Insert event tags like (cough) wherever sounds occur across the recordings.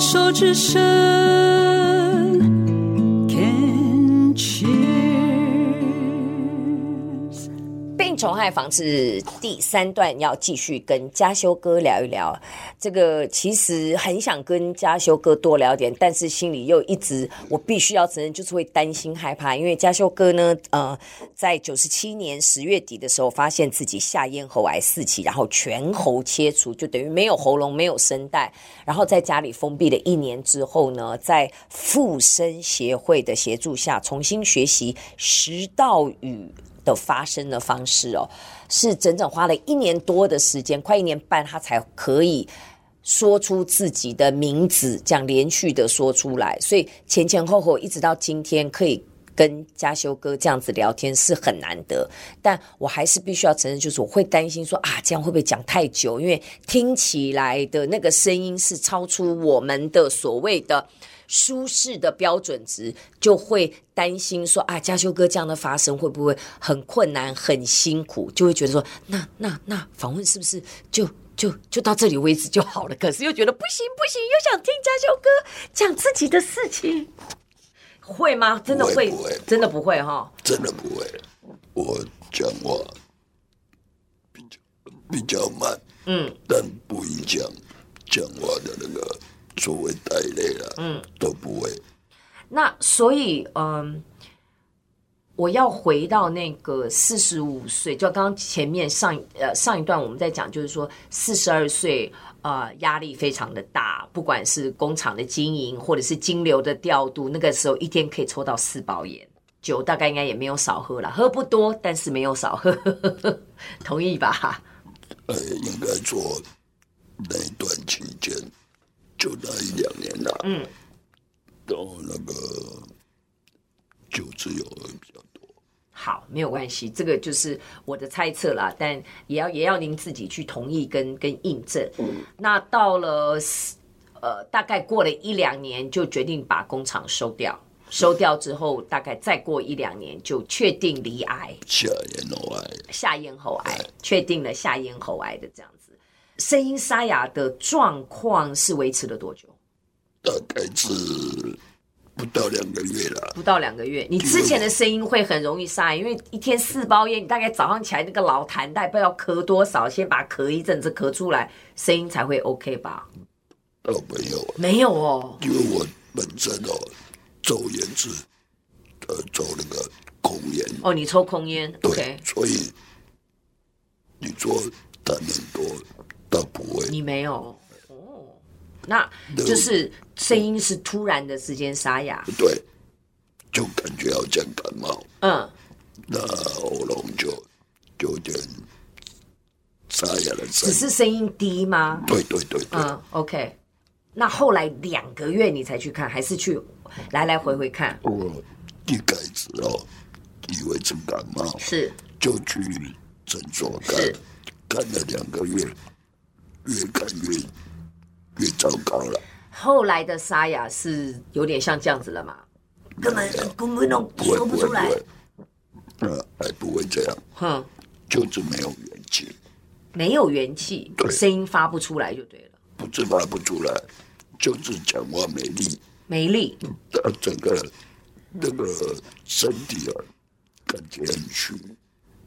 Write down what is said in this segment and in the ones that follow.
手之伸虫害防治第三段要继续跟家修哥聊一聊。这个其实很想跟家修哥多聊点，但是心里又一直，我必须要承认，就是会担心害怕。因为家修哥呢，呃，在九十七年十月底的时候，发现自己下咽喉癌四期，然后全喉切除，就等于没有喉咙、没有声带。然后在家里封闭了一年之后呢，在复声协会的协助下，重新学习食道语的发声的方式哦，是整整花了一年多的时间，快一年半，他才可以说出自己的名字，这样连续的说出来。所以前前后后一直到今天，可以跟家修哥这样子聊天是很难得。但我还是必须要承认，就是我会担心说啊，这样会不会讲太久？因为听起来的那个声音是超出我们的所谓的。舒适的标准值，就会担心说啊，家修哥这样的发生会不会很困难、很辛苦？就会觉得说，那那那访问是不是就就就到这里为止就好了？可是又觉得不行不行，又想听家修哥讲自己的事情，会吗？真的会？不会真的不会哈？真的不会。我讲话比较比较慢，嗯，但不影响讲话的那个。所谓带泪了，嗯，都不会。那所以，嗯，我要回到那个四十五岁，就刚刚前面上呃上一段我们在讲，就是说四十二岁，呃，压力非常的大，不管是工厂的经营或者是金流的调度，那个时候一天可以抽到四包烟，酒大概应该也没有少喝了，喝不多，但是没有少喝，同意吧？呃，应该说那段期间。就那一两年了，嗯，然后那个酒自由比较多。好，没有关系，这个就是我的猜测啦，但也要也要您自己去同意跟跟印证。嗯，那到了呃，大概过了一两年，就决定把工厂收掉。收掉之后，大概再过一两年，就确定罹癌，下咽喉癌，下咽喉癌，确定了下咽喉癌的这样子。声音沙哑的状况是维持了多久？大概是不到两个月了。不到两个月，你之前的声音会很容易沙哑，因为一天四包烟，你大概早上起来那个老痰带不知道咳多少，先把咳一阵子咳出来，声音才会 OK 吧？哦，没有，没有哦，因为我本身哦，抽烟是呃抽那个空烟。哦，你抽空烟，对，okay、所以你做痰很多。倒不会，你没有。哦，那就是声音是突然的时间沙哑，对，就感觉好像感冒，嗯，那喉咙就就有点沙哑的只是声音低吗？对对对，对，嗯，OK，那后来两个月你才去看，还是去来来回回看？我一开始哦，以为是感冒，是。就去诊所看，看了两个月。越看越越糟糕了。后来的沙哑是有点像这样子了嘛？根本根本都说不出来。呃，还不会这样。哼，就是没有元气。没有元气，对，声音发不出来就对了。不是发不出来，就是讲话没力。没力。呃，整个那个身体啊，感觉很虚。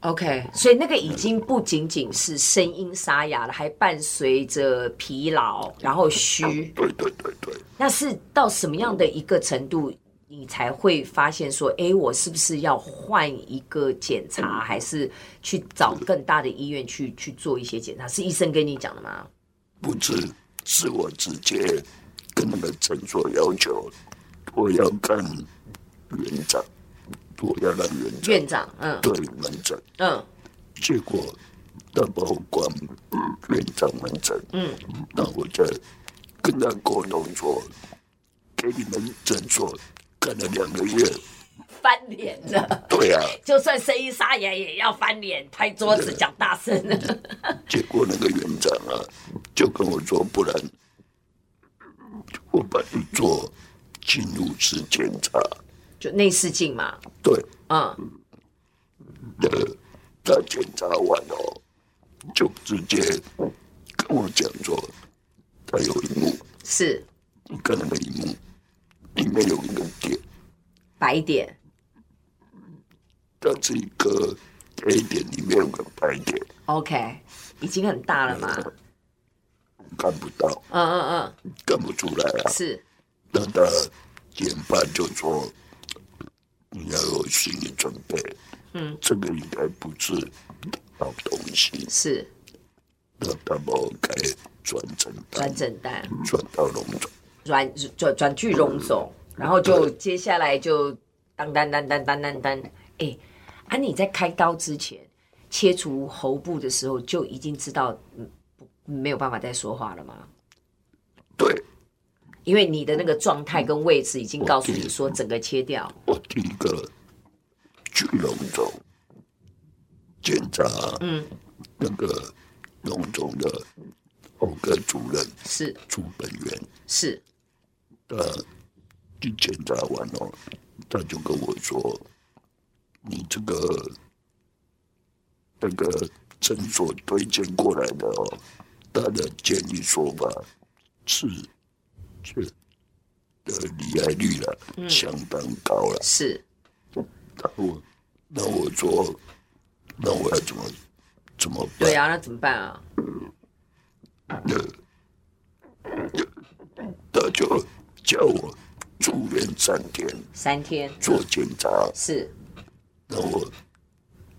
OK，所以那个已经不仅仅是声音沙哑了，还伴随着疲劳，然后虚。对对对对。那是到什么样的一个程度，你才会发现说，哎，我是不是要换一个检查，还是去找更大的医院去去做一些检查？是医生跟你讲的吗？不是，是我直接跟那个诊所要求，我要看院长。我要让院长，院长，嗯，对门诊，嗯，结果他把我关院长门诊，嗯，那我再跟他沟通说，给你们诊所干了两个月，翻脸了，对啊，就算声音沙哑也要翻脸，拍桌子讲大声。(laughs) 结果那个院长啊，就跟我说，不然我把你做进入式检查。就内视镜嘛，对，嗯，呃，他检查完哦，就直接跟我讲说，他有一幕是，你看那个萤幕，里面有一个点，白点，它是一个黑点，里面有个白点。OK，已经很大了嘛？看不到。嗯嗯嗯，看不出来啊。是。那他减半就说，你要有心理准备。嗯，这个应该不是好东西。是。那他们该转诊转诊单，转到荣总，转转转去荣总，然后就接下来就当当当当当当当。哎，啊，你在开刀之前切除喉部的时候就已经知道，嗯，没有办法再说话了吗？对，因为你的那个状态跟位置已经告诉你说整个切掉。我第一个去龙总检查，嗯，那个。龙总的喉科主任是朱本元，是，呃一检查完了，他就跟我说：“你这个那个诊所推荐过来的哦，他的建议说法是这的罹癌率了，嗯、相当高了。”是，那我那我做，那我要怎么？怎么办？对啊，那怎么办啊？那他就叫我住院三天，三天做检查。是，那我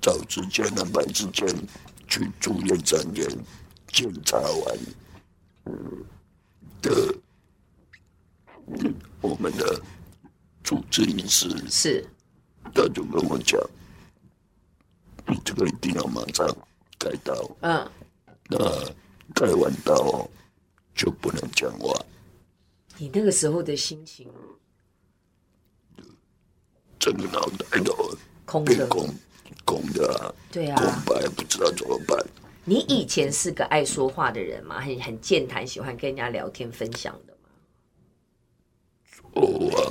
找时间安排时间去住院三天，检查完的我们的主治医师是，他就跟我讲，你这个一定要马上。开刀，嗯，那开完刀就不能讲话。你那个时候的心情，整个脑袋都空的，空空的啊，对啊，空白，不知道怎么办。你以前是个爱说话的人吗？很很健谈，喜欢跟人家聊天分享的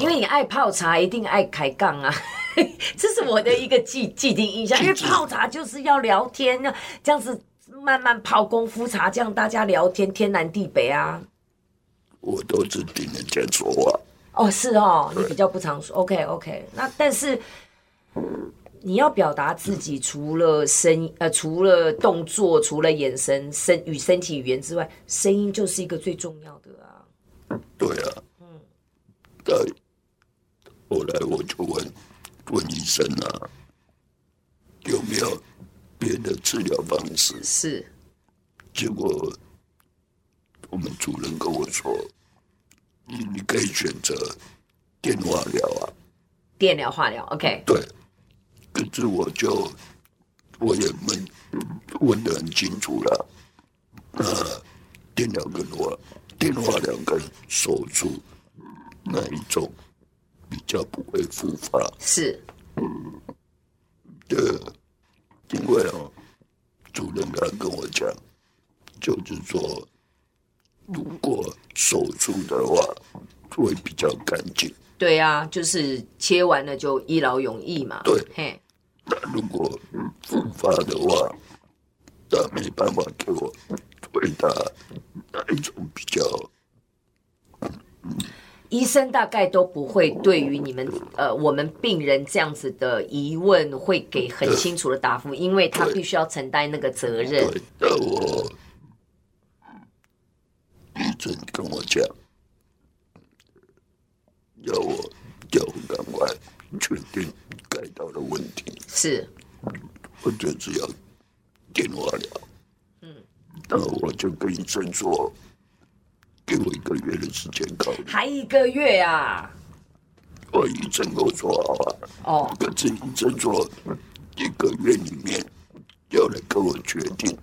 因为你爱泡茶，一定爱开杠啊。(laughs) 这是我的一个既 (laughs) 既定印象，因为泡茶就是要聊天，这样子慢慢泡功夫茶，这样大家聊天天南地北啊。我都是听人家说话。哦，是哦，你比较不常说。OK OK，那但是你要表达自己，除了声呃，除了动作，除了眼神、身与身体语言之外，声音就是一个最重要的啊。对啊。嗯。对。后来我就问。问医生啊，有没有别的治疗方式？是，结果我们主任跟我说，你你可以选择电化疗啊，电疗、化疗，OK。对，可是我就我也问问的很清楚了，啊，电疗跟化电化疗跟手术哪一种？比较不会复发，是，嗯，对，因为哦，主任刚跟我讲，就是说，如果手术的话，会比较干净。对啊，就是切完了就一劳永逸嘛。对，嘿，那如果复发的话，那没办法给我回答哪一种比较。医生大概都不会对于你们呃我们病人这样子的疑问会给很清楚的答复，因为他必须要承担那个责任。对，那我医生跟我讲，要我要我赶快确定该到的问题。是，我就只要电话了。嗯，那我就跟医生说。给我一个月的时间考虑，还一个月啊？我医生跟我说好啊。哦，可是医生说一个月里面要来跟我决定，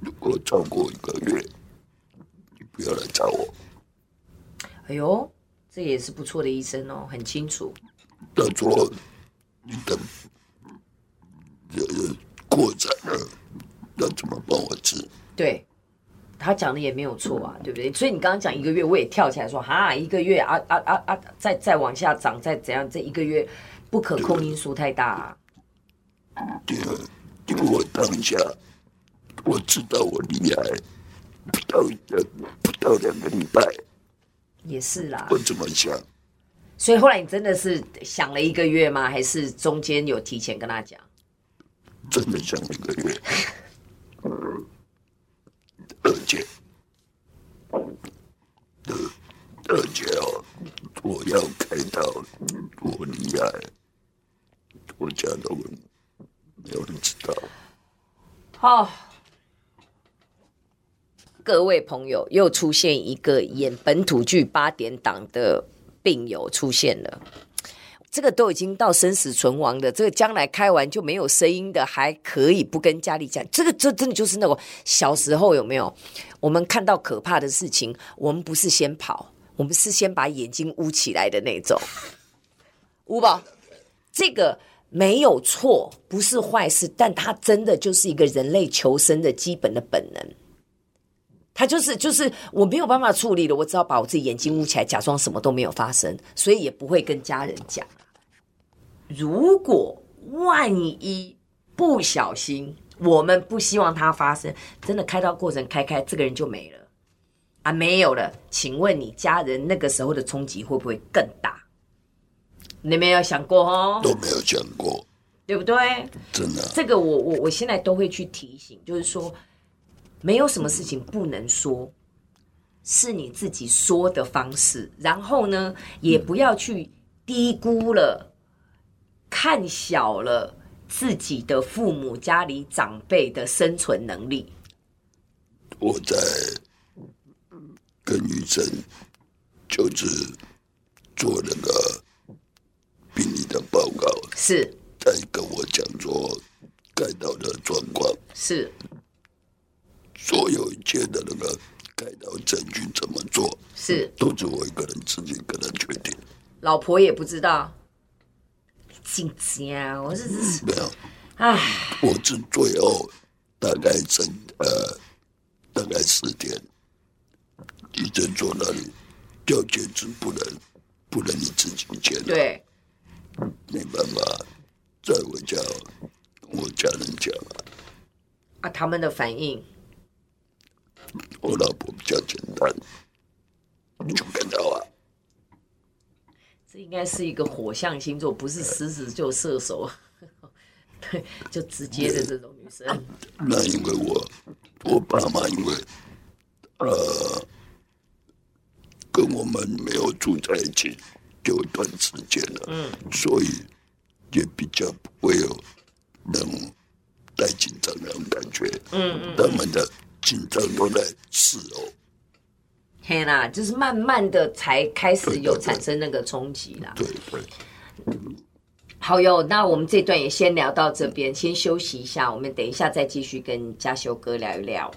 如果超过一个月，你不要来找我。哎呦，这也是不错的医生哦，很清楚。他说你等呃扩展了，要怎么帮我治？对。他讲的也没有错啊，对不对？所以你刚刚讲一个月，我也跳起来说哈，一个月啊啊啊啊，再再往下涨，再怎样？这一个月不可控因素太大啊。对，因为我当下我知道我厉害不到一个不到两个礼拜，也是啦。我怎么想。所以后来你真的是想了一个月吗？还是中间有提前跟他讲？真的想一个月。(laughs) 二姐，二二姐哦，我要开刀，多厉害，我家都没有人知道。好。各位朋友，又出现一个演本土剧八点档的病友出现了。这个都已经到生死存亡的，这个将来开完就没有声音的，还可以不跟家里讲。这个这真的就是那种小时候有没有？我们看到可怕的事情，我们不是先跑，我们是先把眼睛捂起来的那种。捂吧，这个没有错，不是坏事，但它真的就是一个人类求生的基本的本能。他就是就是我没有办法处理了，我只好把我自己眼睛捂起来，假装什么都没有发生，所以也不会跟家人讲。如果万一不小心，我们不希望它发生，真的开刀过程开开，这个人就没了啊，没有了。请问你家人那个时候的冲击会不会更大？你没有想过哦？都没有想过，对不对？真的，这个我我我现在都会去提醒，就是说。没有什么事情不能说，是你自己说的方式。然后呢，也不要去低估了、看小了自己的父母、家里长辈的生存能力。我在跟医生就是做那个病理的报告，是在跟我讲说开刀的状况是。所有一切的那个开刀证据怎么做，是都是我一个人自己一个人决定。老婆也不知道，紧张，我是没有，唉，我是最后大概整呃大概十天，医生说那里就简直不能不能你自己剪，对，没办法在我家我家人讲啊，啊，他们的反应。我老婆比较简单，你就跟到啊。这应该是一个火象星座，不是狮子就射手，对，就直接的这种女生。那因为我我爸妈因为呃跟我们没有住在一起有一段时间了，嗯，所以也比较不会有那种太紧张那种感觉，嗯嗯，他们的。紧张都在事后，天啦，就是慢慢的才开始有产生那个冲击啦。对对，对。好哟，那我们这段也先聊到这边，先休息一下，我们等一下再继续跟嘉修哥聊一聊。